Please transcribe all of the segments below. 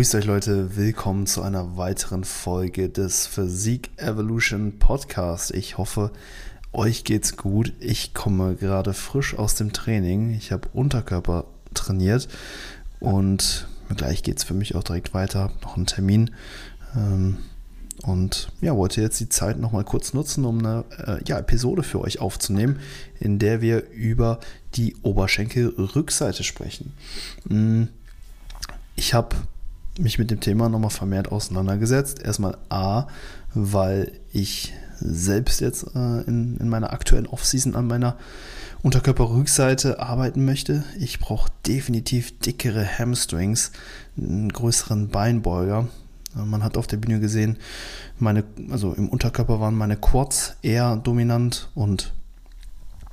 Grüßt euch Leute, willkommen zu einer weiteren Folge des Physik Evolution Podcast. Ich hoffe, euch geht's gut. Ich komme gerade frisch aus dem Training. Ich habe Unterkörper trainiert und gleich geht's für mich auch direkt weiter. Noch ein Termin. Ähm, und ja, wollte jetzt die Zeit nochmal kurz nutzen, um eine äh, ja, Episode für euch aufzunehmen, in der wir über die Oberschenkelrückseite sprechen. Mm, ich habe mich mit dem Thema nochmal vermehrt auseinandergesetzt. Erstmal A, weil ich selbst jetzt äh, in, in meiner aktuellen Offseason an meiner Unterkörperrückseite arbeiten möchte. Ich brauche definitiv dickere Hamstrings, einen größeren Beinbeuger. Man hat auf der Bühne gesehen, meine, also im Unterkörper waren meine Quads eher dominant und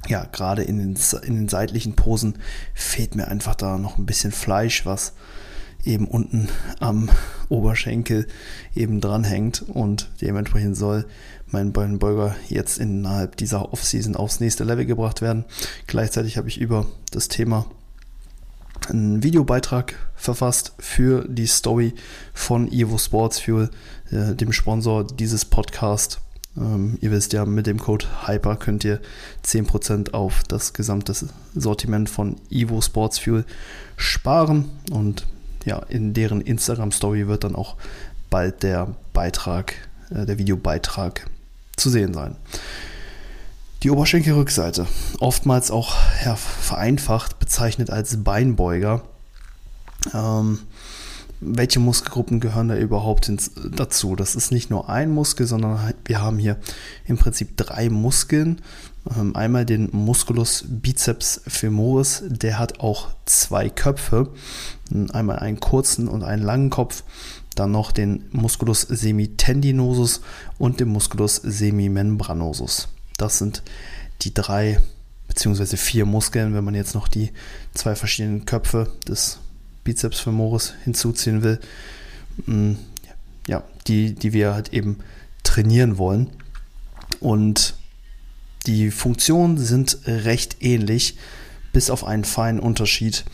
ja, gerade in den, in den seitlichen Posen fehlt mir einfach da noch ein bisschen Fleisch, was eben unten am Oberschenkel eben dranhängt und dementsprechend soll mein Beinbeuger jetzt innerhalb dieser Offseason aufs nächste Level gebracht werden. Gleichzeitig habe ich über das Thema einen Videobeitrag verfasst für die Story von Evo Sports Fuel, äh, dem Sponsor dieses Podcasts. Ähm, ihr wisst ja, mit dem Code HYPER könnt ihr 10% auf das gesamte Sortiment von Evo Sports Fuel sparen und ja, in deren Instagram-Story wird dann auch bald der Beitrag, äh, der Videobeitrag zu sehen sein. Die Oberschenkelrückseite, oftmals auch ja, vereinfacht bezeichnet als Beinbeuger. Ähm, welche Muskelgruppen gehören da überhaupt ins, dazu? Das ist nicht nur ein Muskel, sondern wir haben hier im Prinzip drei Muskeln. Ähm, einmal den Musculus biceps femoris, der hat auch zwei Köpfe, einmal einen kurzen und einen langen Kopf. Dann noch den Musculus semitendinosus und den Musculus semimembranosus. Das sind die drei beziehungsweise vier Muskeln, wenn man jetzt noch die zwei verschiedenen Köpfe des Bizeps femoris hinzuziehen will, mm, ja, die, die wir halt eben trainieren wollen. Und die Funktionen sind recht ähnlich, bis auf einen feinen Unterschied.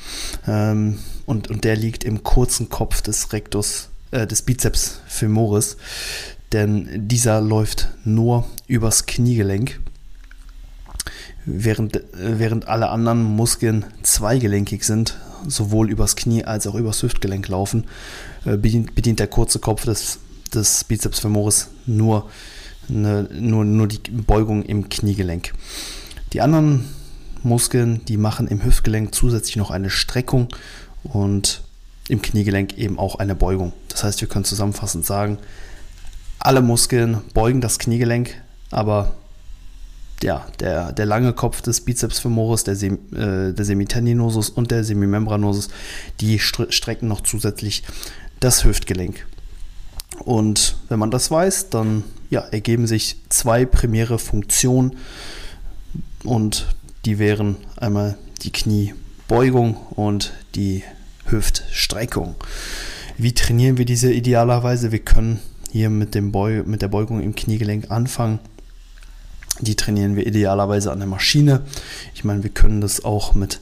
Ähm, und, und der liegt im kurzen Kopf des Rectus, äh, des Bizeps femoris. Denn dieser läuft nur übers Kniegelenk während, während alle anderen Muskeln zweigelenkig sind, sowohl übers Knie als auch übers Hüftgelenk laufen, äh, bedient, bedient der kurze Kopf des, des Bizeps femoris nur, eine, nur, nur die Beugung im Kniegelenk. Die anderen Muskeln, die machen im Hüftgelenk zusätzlich noch eine Streckung und im Kniegelenk eben auch eine Beugung. Das heißt, wir können zusammenfassend sagen, alle Muskeln beugen das Kniegelenk, aber ja, der, der lange Kopf des Bizeps femoris, der, Sem, äh, der Semitendinosus und der Semimembranosus, die strecken noch zusätzlich das Hüftgelenk. Und wenn man das weiß, dann ja, ergeben sich zwei primäre Funktionen und die wären einmal die Kniebeugung und die Hüftstreckung. Wie trainieren wir diese idealerweise? Wir können hier mit, dem Beu mit der Beugung im Kniegelenk anfangen die trainieren wir idealerweise an der Maschine. Ich meine, wir können das auch mit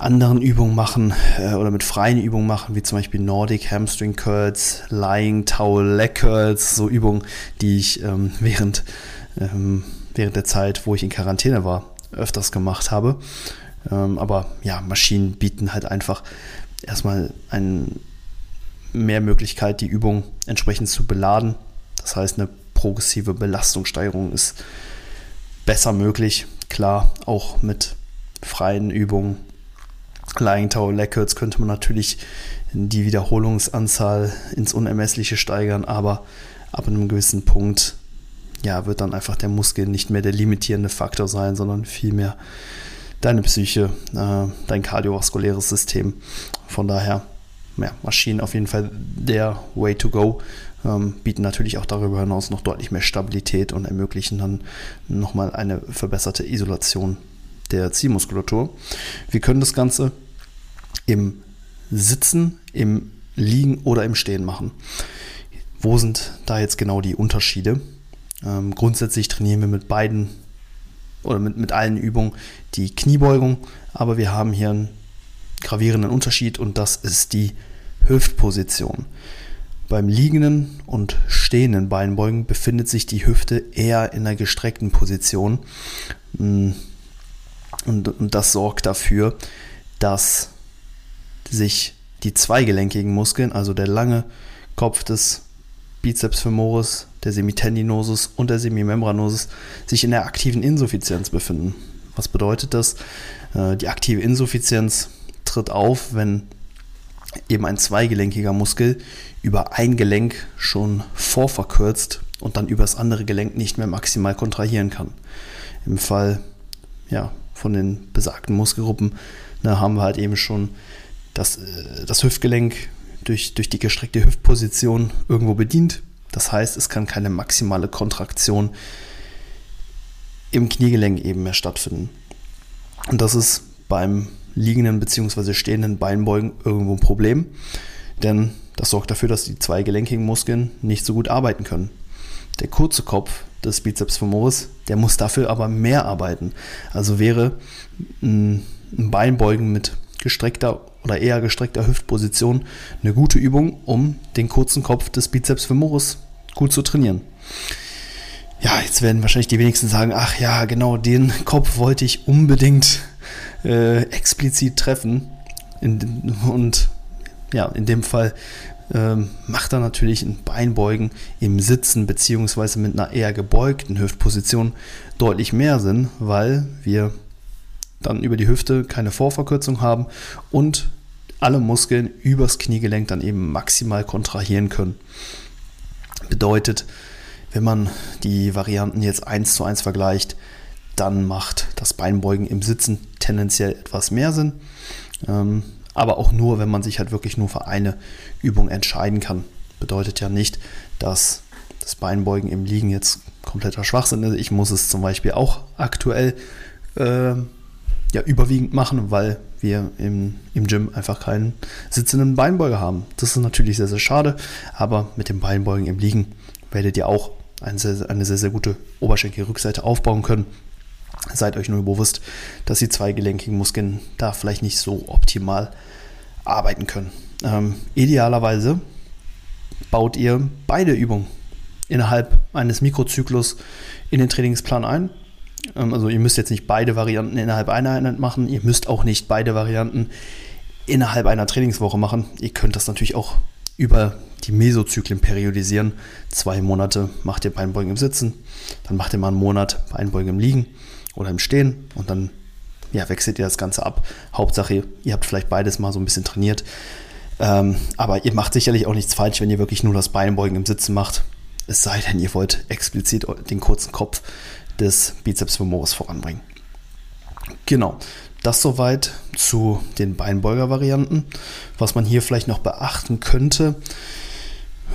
anderen Übungen machen äh, oder mit freien Übungen machen, wie zum Beispiel Nordic Hamstring Curls, Lying Towel Leg Curls, so Übungen, die ich ähm, während, ähm, während der Zeit, wo ich in Quarantäne war, öfters gemacht habe. Ähm, aber ja, Maschinen bieten halt einfach erstmal eine mehr Möglichkeit, die Übung entsprechend zu beladen. Das heißt, eine progressive Belastungssteigerung ist besser möglich. Klar, auch mit freien Übungen. Lying Tower Leg könnte man natürlich die Wiederholungsanzahl ins Unermessliche steigern, aber ab einem gewissen Punkt ja, wird dann einfach der Muskel nicht mehr der limitierende Faktor sein, sondern vielmehr deine Psyche, äh, dein kardiovaskuläres System. Von daher, ja, Maschinen auf jeden Fall der Way to go ähm, bieten natürlich auch darüber hinaus noch deutlich mehr Stabilität und ermöglichen dann nochmal eine verbesserte Isolation der Zielmuskulatur. Wir können das Ganze im Sitzen, im Liegen oder im Stehen machen. Wo sind da jetzt genau die Unterschiede? Ähm, grundsätzlich trainieren wir mit beiden oder mit, mit allen Übungen die Kniebeugung, aber wir haben hier einen gravierenden Unterschied und das ist die Hüftposition. Beim liegenden und stehenden Beinbeugen befindet sich die Hüfte eher in einer gestreckten Position. Und, und das sorgt dafür, dass sich die zweigelenkigen Muskeln, also der lange Kopf des Bizeps femoris, der Semitendinosus und der Semimembranosus, sich in der aktiven Insuffizienz befinden. Was bedeutet das? Äh, die aktive Insuffizienz tritt auf, wenn eben ein zweigelenkiger Muskel über ein Gelenk schon vorverkürzt und dann über das andere Gelenk nicht mehr maximal kontrahieren kann. Im Fall ja, von den besagten Muskelgruppen da haben wir halt eben schon das, äh, das Hüftgelenk durch, durch die gestreckte Hüftposition irgendwo bedient. Das heißt, es kann keine maximale Kontraktion im Kniegelenk eben mehr stattfinden. Und das ist beim liegenden bzw. stehenden Beinbeugen irgendwo ein Problem, denn das sorgt dafür, dass die zwei gelenkigen Muskeln nicht so gut arbeiten können. Der kurze Kopf des Bizeps femoris, der muss dafür aber mehr arbeiten. Also wäre ein Beinbeugen mit gestreckter oder eher gestreckter Hüftposition eine gute Übung, um den kurzen Kopf des Bizeps femoris gut zu trainieren. Ja, jetzt werden wahrscheinlich die wenigsten sagen, ach ja, genau den Kopf wollte ich unbedingt äh, explizit treffen. In, und ja, in dem Fall ähm, macht er natürlich ein Beinbeugen im Sitzen beziehungsweise mit einer eher gebeugten Hüftposition deutlich mehr Sinn, weil wir dann über die Hüfte keine Vorverkürzung haben und alle Muskeln übers Kniegelenk dann eben maximal kontrahieren können. Bedeutet, wenn man die Varianten jetzt eins zu eins vergleicht, dann macht das Beinbeugen im Sitzen tendenziell etwas mehr Sinn. Ähm, aber auch nur, wenn man sich halt wirklich nur für eine Übung entscheiden kann. Bedeutet ja nicht, dass das Beinbeugen im Liegen jetzt kompletter Schwachsinn ist. Ich muss es zum Beispiel auch aktuell äh, ja, überwiegend machen, weil wir im, im Gym einfach keinen sitzenden Beinbeuger haben. Das ist natürlich sehr, sehr schade, aber mit dem Beinbeugen im Liegen werdet ihr auch eine sehr, eine sehr, sehr gute Oberschenkelrückseite aufbauen können. Seid euch nur bewusst, dass die zweigelenkigen Muskeln da vielleicht nicht so optimal arbeiten können. Ähm, idealerweise baut ihr beide Übungen innerhalb eines Mikrozyklus in den Trainingsplan ein. Ähm, also ihr müsst jetzt nicht beide Varianten innerhalb einer Einheit machen. Ihr müsst auch nicht beide Varianten innerhalb einer Trainingswoche machen. Ihr könnt das natürlich auch über die Mesozyklen periodisieren. Zwei Monate macht ihr Beinbeugen im Sitzen, dann macht ihr mal einen Monat Beinbeugen im Liegen oder im Stehen und dann ja, wechselt ihr das Ganze ab. Hauptsache, ihr habt vielleicht beides mal so ein bisschen trainiert. Ähm, aber ihr macht sicherlich auch nichts falsch, wenn ihr wirklich nur das Beinbeugen im Sitzen macht. Es sei denn, ihr wollt explizit den kurzen Kopf des Bizeps femoris voranbringen. Genau, das soweit zu den Beinbeuger-Varianten. Was man hier vielleicht noch beachten könnte,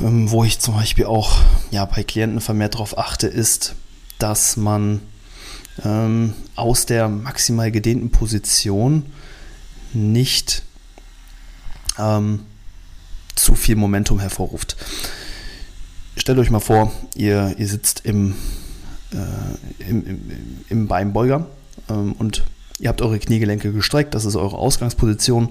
ähm, wo ich zum Beispiel auch ja, bei Klienten vermehrt darauf achte, ist, dass man ähm, aus der maximal gedehnten Position nicht ähm, zu viel Momentum hervorruft. Stellt euch mal vor, ihr, ihr sitzt im, äh, im, im, im Beinbeuger ähm, und Ihr habt eure Kniegelenke gestreckt, das ist eure Ausgangsposition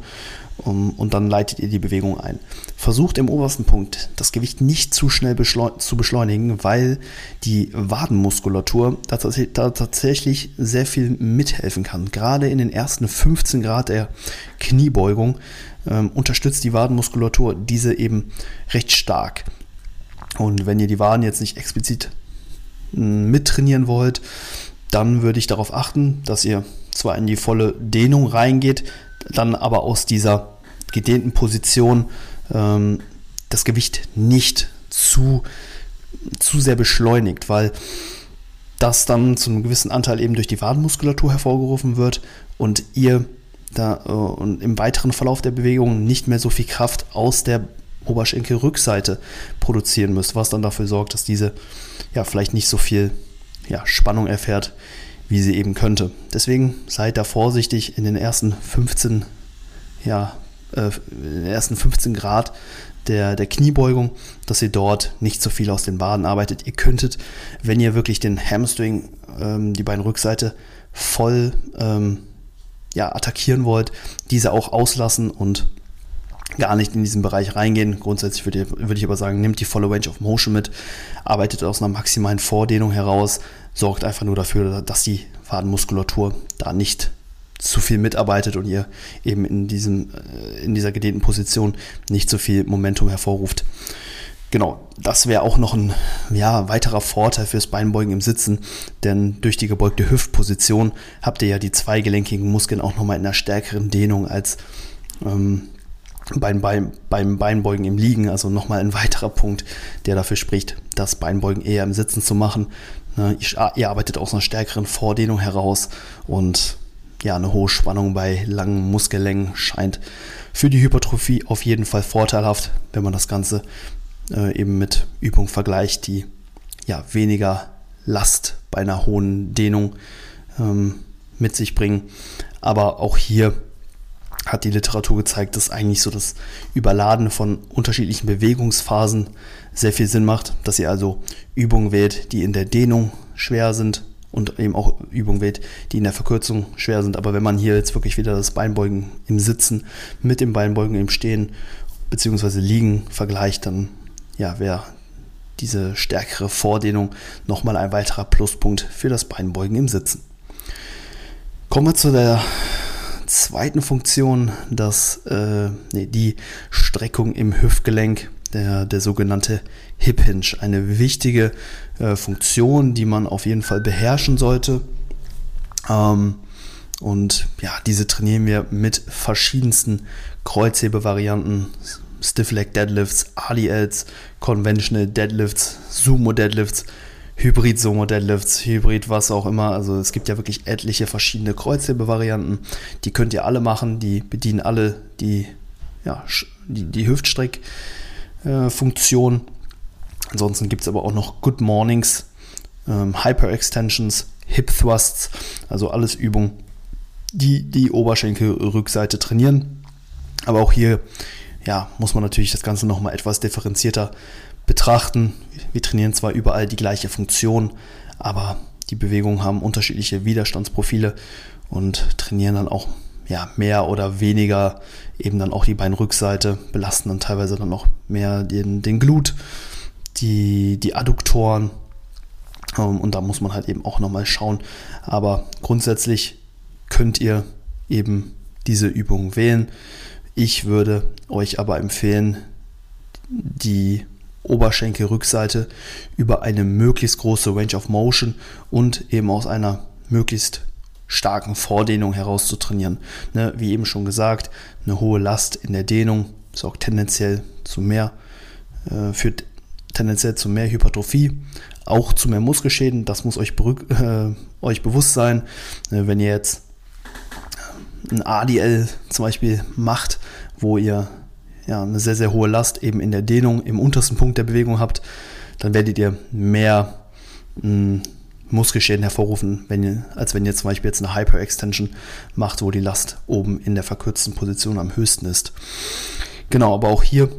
um, und dann leitet ihr die Bewegung ein. Versucht im obersten Punkt das Gewicht nicht zu schnell zu beschleunigen, weil die Wadenmuskulatur da, da tatsächlich sehr viel mithelfen kann. Gerade in den ersten 15 Grad der Kniebeugung ähm, unterstützt die Wadenmuskulatur diese eben recht stark. Und wenn ihr die Waden jetzt nicht explizit mittrainieren wollt, dann würde ich darauf achten, dass ihr zwar in die volle Dehnung reingeht, dann aber aus dieser gedehnten Position ähm, das Gewicht nicht zu, zu sehr beschleunigt, weil das dann zu einem gewissen Anteil eben durch die Wadenmuskulatur hervorgerufen wird und ihr da äh, und im weiteren Verlauf der Bewegung nicht mehr so viel Kraft aus der Oberschenkelrückseite produzieren müsst, was dann dafür sorgt, dass diese ja vielleicht nicht so viel ja, Spannung erfährt, wie sie eben könnte. Deswegen seid da vorsichtig in den ersten 15, ja, äh, in den ersten 15 Grad der, der Kniebeugung, dass ihr dort nicht so viel aus den Waden arbeitet. Ihr könntet, wenn ihr wirklich den Hamstring, ähm, die Beinrückseite voll ähm, ja, attackieren wollt, diese auch auslassen und gar nicht in diesen Bereich reingehen. Grundsätzlich würde, würde ich aber sagen, nimmt die volle Range of Motion mit, arbeitet aus einer maximalen Vordehnung heraus, sorgt einfach nur dafür, dass die Fadenmuskulatur da nicht zu viel mitarbeitet und ihr eben in, diesem, äh, in dieser gedehnten Position nicht so viel Momentum hervorruft. Genau, das wäre auch noch ein ja, weiterer Vorteil fürs Beinbeugen im Sitzen, denn durch die gebeugte Hüftposition habt ihr ja die zweigelenkigen Muskeln auch nochmal in einer stärkeren Dehnung als ähm, beim, beim, beim Beinbeugen im Liegen. Also nochmal ein weiterer Punkt, der dafür spricht, das Beinbeugen eher im Sitzen zu machen. Ne, ihr arbeitet aus einer stärkeren Vordehnung heraus und ja, eine hohe Spannung bei langen Muskellängen scheint für die Hypertrophie auf jeden Fall vorteilhaft, wenn man das Ganze äh, eben mit Übung vergleicht, die ja weniger Last bei einer hohen Dehnung ähm, mit sich bringen. Aber auch hier hat die Literatur gezeigt, dass eigentlich so das Überladen von unterschiedlichen Bewegungsphasen sehr viel Sinn macht, dass ihr also Übungen wählt, die in der Dehnung schwer sind und eben auch Übungen wählt, die in der Verkürzung schwer sind. Aber wenn man hier jetzt wirklich wieder das Beinbeugen im Sitzen mit dem Beinbeugen im Stehen bzw. Liegen vergleicht, dann ja, wäre diese stärkere Vordehnung nochmal ein weiterer Pluspunkt für das Beinbeugen im Sitzen. Kommen wir zu der zweiten Funktion, das, äh, nee, die Streckung im Hüftgelenk, der, der sogenannte Hip Hinge. Eine wichtige äh, Funktion, die man auf jeden Fall beherrschen sollte. Ähm, und ja, diese trainieren wir mit verschiedensten Kreuzhebevarianten, Stiff Leg Deadlifts, RDLs, Conventional Deadlifts, Sumo Deadlifts, Hybrid Sumo Deadlifts, Hybrid was auch immer. Also es gibt ja wirklich etliche verschiedene Kreuzhebevarianten. Die könnt ihr alle machen. Die bedienen alle die, ja, die, die Hüftstreck-Funktion. Äh, Ansonsten gibt es aber auch noch Good Mornings, ähm, Hyper Extensions, Hip Thrusts. Also alles Übungen, die die Oberschenkelrückseite trainieren. Aber auch hier ja, muss man natürlich das Ganze nochmal etwas differenzierter betrachten. Wir trainieren zwar überall die gleiche Funktion, aber die Bewegungen haben unterschiedliche Widerstandsprofile und trainieren dann auch ja, mehr oder weniger eben dann auch die Beinrückseite, belasten dann teilweise dann noch mehr den, den Glut, die, die Adduktoren ähm, und da muss man halt eben auch nochmal schauen. Aber grundsätzlich könnt ihr eben diese Übung wählen. Ich würde euch aber empfehlen, die Oberschenkelrückseite über eine möglichst große Range of Motion und eben aus einer möglichst starken Vordehnung heraus zu trainieren. Ne, wie eben schon gesagt, eine hohe Last in der Dehnung sorgt tendenziell zu mehr, äh, führt tendenziell zu mehr Hypertrophie, auch zu mehr Muskelschäden. Das muss euch, äh, euch bewusst sein. Äh, wenn ihr jetzt ein ADL zum Beispiel macht, wo ihr ja, eine sehr, sehr hohe Last eben in der Dehnung im untersten Punkt der Bewegung habt, dann werdet ihr mehr mh, hm, Muskelschäden hervorrufen, wenn ihr, als wenn ihr zum Beispiel jetzt eine Hyper-Extension macht, wo die Last oben in der verkürzten Position am höchsten ist. Genau, aber auch hier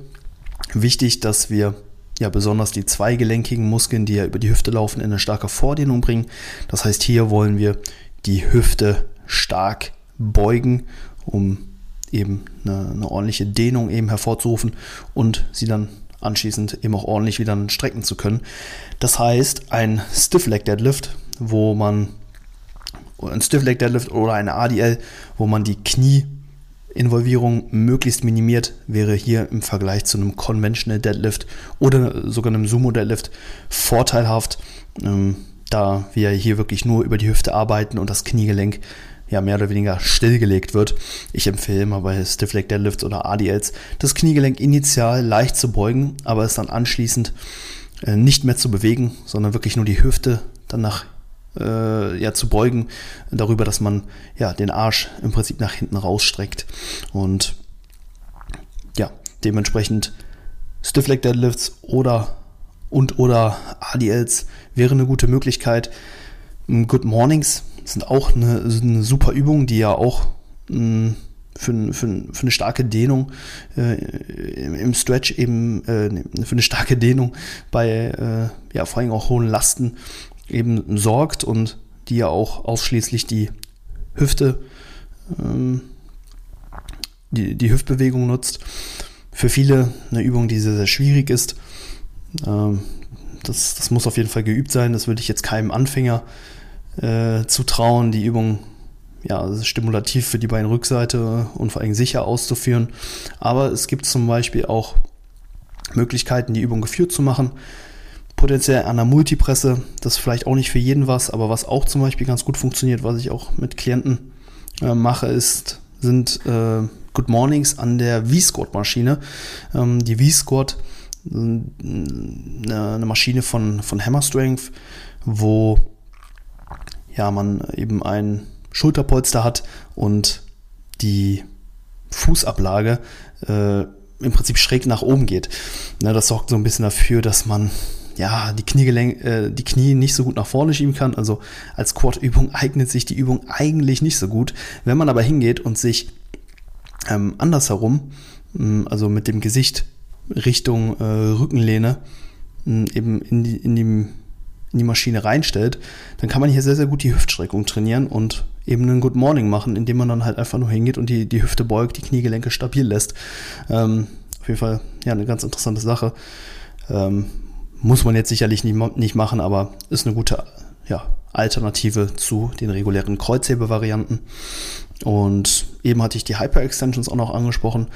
wichtig, dass wir ja besonders die zweigelenkigen Muskeln, die ja über die Hüfte laufen, in eine starke Vordehnung bringen. Das heißt, hier wollen wir die Hüfte stark beugen, um eben eine, eine, ordentliche Dehnung eben hervorzurufen und sie dann anschließend eben auch ordentlich wieder strecken zu können. Das heißt, ein Stiff Leg Deadlift, wo man ein Stiff Leg Deadlift oder eine ADL, wo man die Knieinvolvierung möglichst minimiert, wäre hier im Vergleich zu einem Conventional Deadlift oder sogar einem Sumo Deadlift vorteilhaft, ähm, da wir hier wirklich nur über die Hüfte arbeiten und das Kniegelenk ja mehr oder weniger stillgelegt wird. Ich empfehle immer bei Stiff Leg Deadlifts oder ADLs das Kniegelenk initial leicht zu beugen, aber es dann anschließend äh, nicht mehr zu bewegen, sondern wirklich nur die Hüfte dann nach äh, ja, zu beugen, darüber, dass man ja den Arsch im Prinzip nach hinten rausstreckt und ja, dementsprechend Stiff Leg Deadlifts oder und oder ADLs wäre eine gute Möglichkeit. Good Mornings sind auch eine, eine super Übung, die ja auch mh, hm, für, für, für, eine starke Dehnung äh, im Stretch eben äh, für eine starke Dehnung bei äh, ja vor allem auch hohen Lasten eben sorgt und die ja auch ausschließlich die Hüfte ähm, die, die Hüftbewegung nutzt. für viele eine Übung, die sehr, sehr schwierig ist. Ähm, das, das muss auf jeden Fall geübt sein. Das würde ich jetzt keinem Anfänger äh, zutrauen, die Übung ja, stimulativ für die Beinrückseite und vor allem sicher auszuführen. Aber es gibt zum Beispiel auch Möglichkeiten, die Übung geführt zu machen. Potenziell an der Multipresse, das ist vielleicht auch nicht für jeden was, aber was auch zum Beispiel ganz gut funktioniert, was ich auch mit Klienten äh, mache, ist, sind äh, Good Mornings an der V-Squat-Maschine. Ähm, die V-Squat, äh, eine Maschine von, von Hammer Strength, wo ja, man eben ein Schulterpolster hat und die Fußablage äh, im Prinzip schräg nach oben geht. Ne, das sorgt so ein bisschen dafür, dass man ja, die, Kniegelenk, äh, die Knie nicht so gut nach vorne schieben kann. Also als Quad-Übung eignet sich die Übung eigentlich nicht so gut. Wenn man aber hingeht und sich ähm, andersherum, mh, also mit dem Gesicht Richtung äh, Rückenlehne, mh, eben in, die, in, die, in die Maschine reinstellt, dann kann man hier sehr, sehr gut die Hüftstreckung trainieren und eben einen Good Morning machen, indem man dann halt einfach nur hingeht und die, die Hüfte beugt, die Kniegelenke stabil lässt. Ähm, auf jeden Fall, ja, eine ganz interessante Sache. Ähm, muss man jetzt sicherlich nicht, nicht machen, aber ist eine gute ja, Alternative zu den regulären Kreuzhebevarianten. Und eben hatte ich die Hyper-Extensions auch noch angesprochen.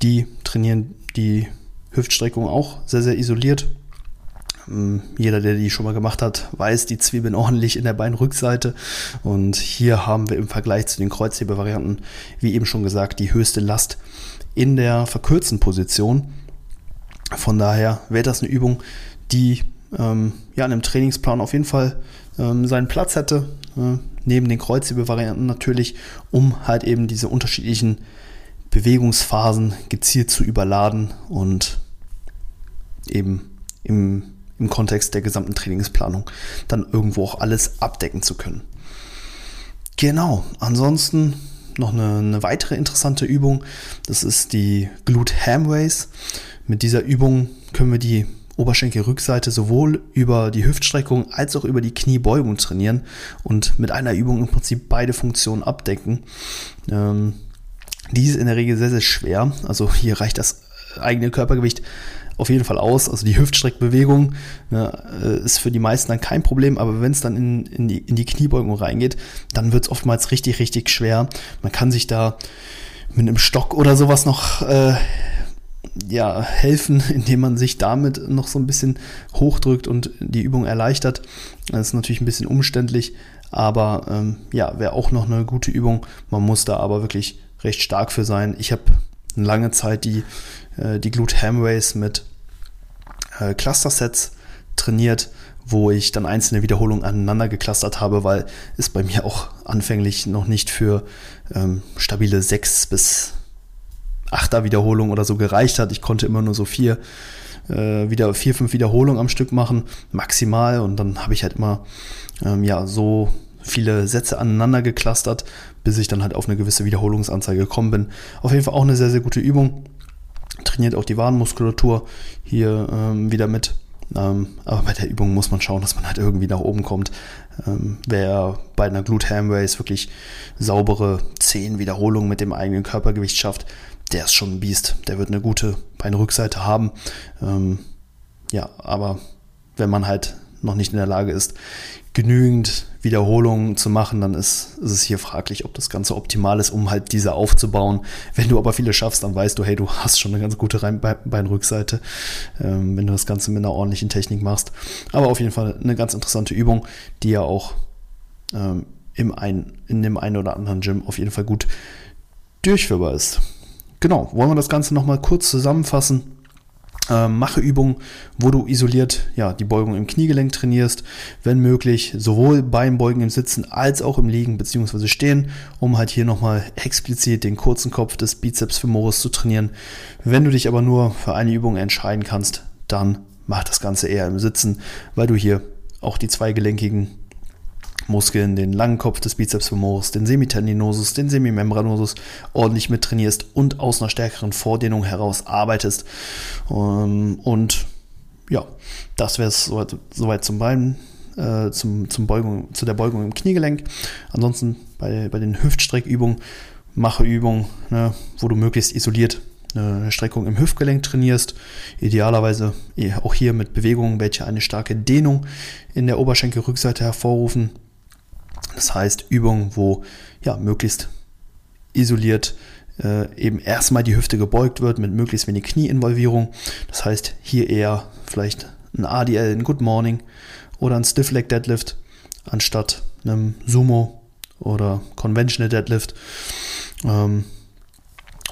Die trainieren die Hüftstreckung auch sehr, sehr isoliert. Ähm, jeder, der die schon mal gemacht hat, weiß, die Zwiebeln ordentlich in der Beinrückseite. Und hier haben wir im Vergleich zu den Kreuzhebevarianten, wie eben schon gesagt, die höchste Last in der verkürzten Position. Von daher wäre das eine Übung, die ähm, ja, in einem Trainingsplan auf jeden Fall ähm, seinen Platz hätte. Äh, neben den Kreuzhebevarianten natürlich, um halt eben diese unterschiedlichen Bewegungsphasen gezielt zu überladen und eben im im Kontext der gesamten Trainingsplanung dann irgendwo auch alles abdecken zu können. Genau, ansonsten noch eine, eine weitere interessante Übung, das ist die Glute Ham Race. Mit dieser Übung können wir die Oberschenkelrückseite sowohl über die Hüftstreckung als auch über die Kniebeugung trainieren und mit einer Übung im Prinzip beide Funktionen abdecken. Ähm, die ist in der Regel sehr, sehr schwer. Also hier reicht das eigene Körpergewicht auf jeden Fall aus. Also die Hüftstreckbewegung ne, ist für die meisten dann kein Problem, aber wenn es dann in, in, die, in die Kniebeugung reingeht, dann wird es oftmals richtig, richtig schwer. Man kann sich da mit einem Stock oder sowas noch äh, ja, helfen, indem man sich damit noch so ein bisschen hochdrückt und die Übung erleichtert. Das ist natürlich ein bisschen umständlich, aber ähm, ja, wäre auch noch eine gute Übung. Man muss da aber wirklich recht stark für sein. Ich habe lange Zeit die, äh, die Glute Ham Race mit äh, Cluster-Sets trainiert, wo ich dann einzelne Wiederholungen aneinander geklustert habe, weil es bei mir auch anfänglich noch nicht für ähm, stabile sechs bis achter Wiederholungen oder so gereicht hat. Ich konnte immer nur so vier, äh, wieder vier, fünf Wiederholungen am Stück machen, maximal. Und dann habe ich halt immer ähm, ja so viele Sätze aneinander geklustert, bis ich dann halt auf eine gewisse Wiederholungsanzahl gekommen bin. Auf jeden Fall auch eine sehr, sehr gute Übung trainiert auch die Wadenmuskulatur hier ähm, wieder mit. Ähm, aber bei der Übung muss man schauen, dass man halt irgendwie nach oben kommt. Ähm, wer bei einer Glute Ham Race wirklich saubere 10 Wiederholungen mit dem eigenen Körpergewicht schafft, der ist schon ein Biest. Der wird eine gute Beinrückseite haben. Ähm, ja, aber wenn man halt noch nicht in der Lage ist, genügend Wiederholungen zu machen, dann ist, ist, es hier fraglich, ob das Ganze optimal ist, um halt diese aufzubauen. Wenn du aber viele schaffst, dann weißt du, hey, du hast schon eine ganz gute Beinrückseite, ähm, wenn du das Ganze mit einer ordentlichen Technik machst. Aber auf jeden Fall eine ganz interessante Übung, die ja auch ähm, im ein, in dem einen oder anderen Gym auf jeden Fall gut durchführbar ist. Genau, wollen wir das Ganze nochmal kurz zusammenfassen. Ähm, mache Übungen, wo du isoliert ja, die Beugung im Kniegelenk trainierst, wenn möglich, sowohl beim Beugen im Sitzen als auch im Liegen bzw. Stehen, um halt hier nochmal explizit den kurzen Kopf des Bizeps femoris zu trainieren. Wenn du dich aber nur für eine Übung entscheiden kannst, dann mach das Ganze eher im Sitzen, weil du hier auch die zweigelenkigen Muskeln, den langen Kopf des Bizeps femoris, den Semitendinosus, den Semimembranosus ordentlich mittrainierst und aus einer stärkeren Vordehnung heraus arbeitest. Ähm, und ja, das wäre es soweit, soweit zum Bein, äh, zum, zum Beugung, zu der Beugung im Kniegelenk. Ansonsten bei, bei den Hüftstreckübungen mache Übungen, ne, wo du möglichst isoliert eine Streckung im Hüftgelenk trainierst. Idealerweise auch hier mit Bewegungen, welche eine starke Dehnung in der Oberschenkelrückseite hervorrufen. Das heißt Übungen, wo ja möglichst isoliert äh, eben erstmal die Hüfte gebeugt wird mit möglichst wenig Knieinvolvierung. Das heißt hier eher vielleicht ein ADL, ein Good Morning oder ein Stiff Leg Deadlift anstatt einem Sumo oder Conventional Deadlift. Ähm,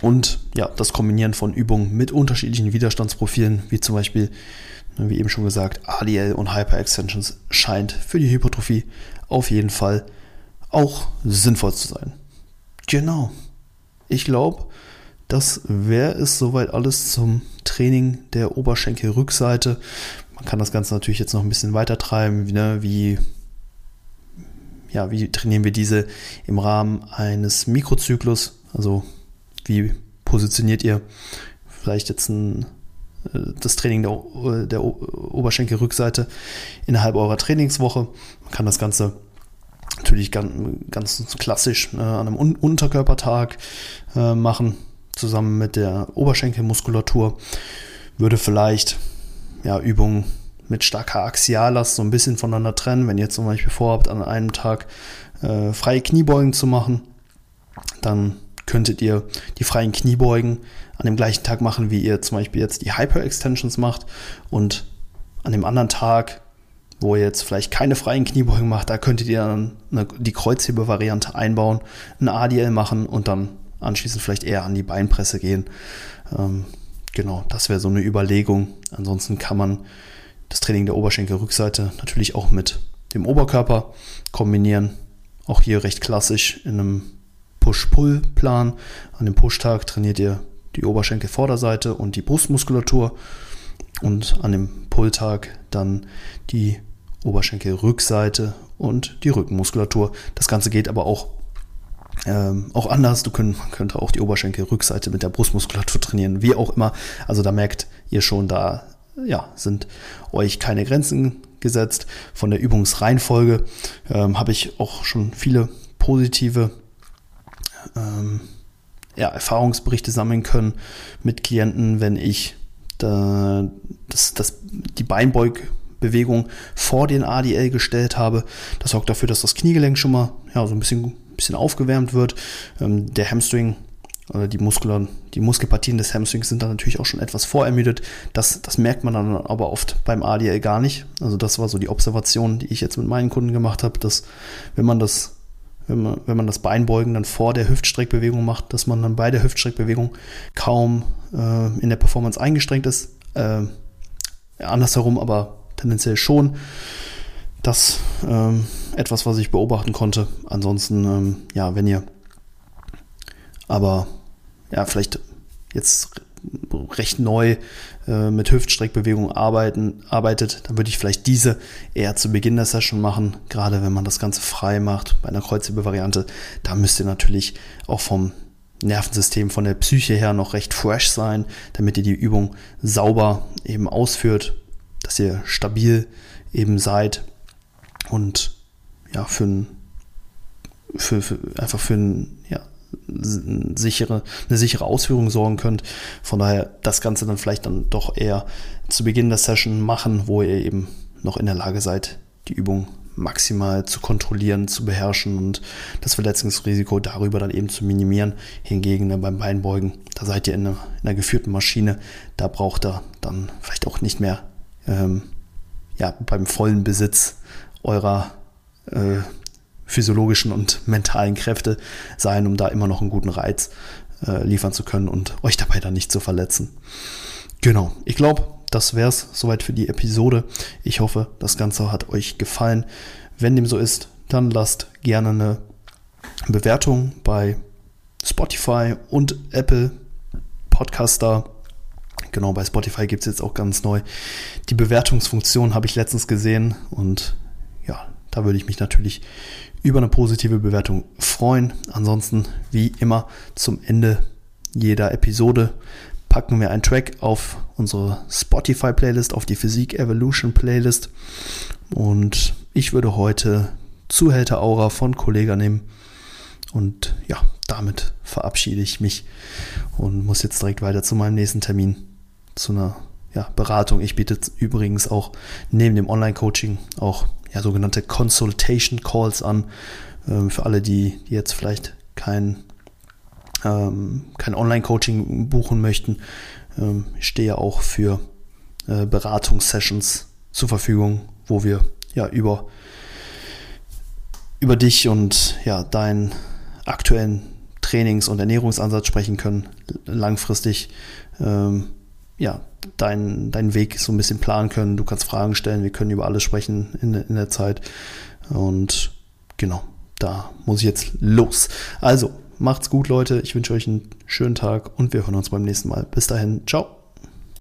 und ja, das Kombinieren von Übungen mit unterschiedlichen Widerstandsprofilen, wie zum Beispiel, wie eben schon gesagt, ADL und Hyperextensions scheint für die Hypertrophie auf jeden Fall auch sinnvoll zu sein. Genau. Ich glaube, das wäre es soweit alles zum Training der Oberschenkelrückseite. Man kann das Ganze natürlich jetzt noch ein bisschen weiter treiben, ne? wie, ja, wie trainieren wir diese im Rahmen eines Mikrozyklus, also wie positioniert ihr vielleicht jetzt ein, äh, das Training der, der Oberschenkelrückseite innerhalb eurer Trainingswoche? Man kann das Ganze natürlich ganz, ganz klassisch äh, an einem Un Unterkörpertag äh, machen, zusammen mit der Oberschenkelmuskulatur. Würde vielleicht ja, Übungen mit starker Axiallast so ein bisschen voneinander trennen. Wenn ihr zum Beispiel vorhabt, an einem Tag äh, freie Kniebeugen zu machen, dann könntet ihr die freien Kniebeugen an dem gleichen Tag machen, wie ihr zum Beispiel jetzt die Hyper-Extensions macht und an dem anderen Tag, wo ihr jetzt vielleicht keine freien Kniebeugen macht, da könntet ihr dann eine, die Kreuzhebe-Variante einbauen, ein ADL machen und dann anschließend vielleicht eher an die Beinpresse gehen. Ähm, genau, das wäre so eine Überlegung. Ansonsten kann man das Training der Oberschenkelrückseite natürlich auch mit dem Oberkörper kombinieren. Auch hier recht klassisch in einem Push-Pull-Plan. An dem Push-Tag trainiert ihr die Oberschenkelvorderseite und die Brustmuskulatur und an dem Pull-Tag dann die Oberschenkelrückseite und die Rückenmuskulatur. Das Ganze geht aber auch, ähm, auch anders. Du könnt, man könnte auch die Oberschenkelrückseite mit der Brustmuskulatur trainieren, wie auch immer. Also da merkt ihr schon, da ja, sind euch keine Grenzen gesetzt. Von der Übungsreihenfolge ähm, habe ich auch schon viele positive ähm, ja, Erfahrungsberichte sammeln können mit Klienten, wenn ich da, das, das, die Beinbeugbewegung vor den ADL gestellt habe. Das sorgt dafür, dass das Kniegelenk schon mal ja, so ein bisschen, bisschen aufgewärmt wird. Ähm, der Hamstring oder die Muskeln, die Muskelpartien des Hamstrings sind dann natürlich auch schon etwas vorermüdet. Das, das merkt man dann aber oft beim ADL gar nicht. Also das war so die Observation, die ich jetzt mit meinen Kunden gemacht habe, dass wenn man das wenn man, das Beinbeugen dann vor der Hüftstreckbewegung macht, dass man dann bei der Hüftstreckbewegung kaum äh, in der Performance eingestrengt ist. Äh, andersherum aber tendenziell schon. Das ähm, etwas, was ich beobachten konnte. Ansonsten, ähm, ja, wenn ihr aber ja, vielleicht jetzt recht neu äh, mit Hüftstreckbewegungen arbeiten, arbeitet, dann würde ich vielleicht diese eher zu Beginn der Session machen, gerade wenn man das Ganze frei macht bei einer Kreuzhebe-Variante. Da müsst ihr natürlich auch vom Nervensystem, von der Psyche her noch recht fresh sein, damit ihr die Übung sauber eben ausführt, dass ihr stabil eben seid und ja, für ein für, für, einfach für ein ja, sichere, eine sichere Ausführung sorgen könnt. Von daher das Ganze dann vielleicht dann doch eher zu Beginn der Session machen, wo ihr eben noch in der Lage seid, die Übung maximal zu kontrollieren, zu beherrschen und das Verletzungsrisiko darüber dann eben zu minimieren. Hingegen beim Beinbeugen, da seid ihr in einer, in einer, geführten Maschine, da braucht ihr dann vielleicht auch nicht mehr ähm, ja, beim vollen Besitz eurer äh, physiologischen und mentalen Kräfte sein, um da immer noch einen guten Reiz äh, liefern zu können und euch dabei dann nicht zu verletzen. Genau, ich glaube, das wäre es soweit für die Episode. Ich hoffe, das Ganze hat euch gefallen. Wenn dem so ist, dann lasst gerne eine Bewertung bei Spotify und Apple Podcaster. Genau, bei Spotify gibt es jetzt auch ganz neu. Die Bewertungsfunktion habe ich letztens gesehen und ja, da würde ich mich natürlich über eine positive Bewertung freuen. Ansonsten, wie immer, zum Ende jeder Episode packen wir einen Track auf unsere Spotify-Playlist, auf die Physik Evolution Playlist. Und ich würde heute Zuhälter Aura von Kollega nehmen. Und ja, damit verabschiede ich mich und muss jetzt direkt weiter zu meinem nächsten Termin, zu einer ja, Beratung. Ich biete übrigens auch neben dem Online-Coaching auch ja, sogenannte Consultation Calls an. Ähm, für alle, die, die jetzt vielleicht kein, ähm, kein Online-Coaching buchen möchten. Ähm, ich stehe auch für äh, Beratungssessions zur Verfügung, wo wir ja über, über dich und ja, deinen aktuellen Trainings- und Ernährungsansatz sprechen können, langfristig ähm, ja, deinen dein Weg so ein bisschen planen können. Du kannst Fragen stellen, wir können über alles sprechen in, in der Zeit. Und genau, da muss ich jetzt los. Also, macht's gut, Leute. Ich wünsche euch einen schönen Tag und wir hören uns beim nächsten Mal. Bis dahin, ciao.